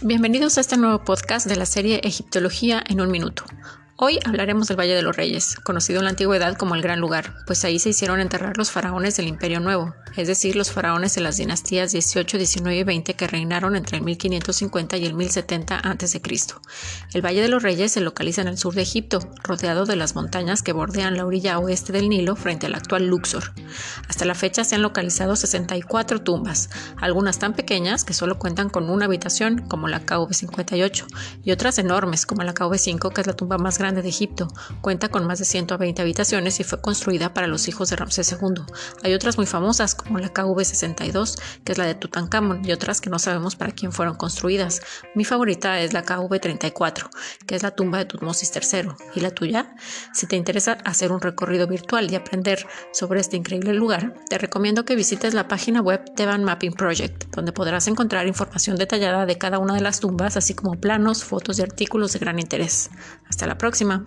Bienvenidos a este nuevo podcast de la serie Egiptología en un minuto. Hoy hablaremos del Valle de los Reyes, conocido en la antigüedad como el Gran Lugar, pues ahí se hicieron enterrar los faraones del Imperio Nuevo, es decir, los faraones de las dinastías 18, 19 y 20 que reinaron entre el 1550 y el 1070 a.C. El Valle de los Reyes se localiza en el sur de Egipto, rodeado de las montañas que bordean la orilla oeste del Nilo frente al actual Luxor. Hasta la fecha se han localizado 64 tumbas, algunas tan pequeñas que solo cuentan con una habitación, como la KV58, y otras enormes, como la KV5, que es la tumba más grande de Egipto. Cuenta con más de 120 habitaciones y fue construida para los hijos de Ramsés II. Hay otras muy famosas, como la KV62, que es la de Tutankamón, y otras que no sabemos para quién fueron construidas. Mi favorita es la KV34, que es la tumba de Tutmosis III. ¿Y la tuya? Si te interesa hacer un recorrido virtual y aprender sobre este increíble lugar, te recomiendo que visites la página web Teban Mapping Project, donde podrás encontrar información detallada de cada una de las tumbas, así como planos, fotos y artículos de gran interés. Hasta la próxima.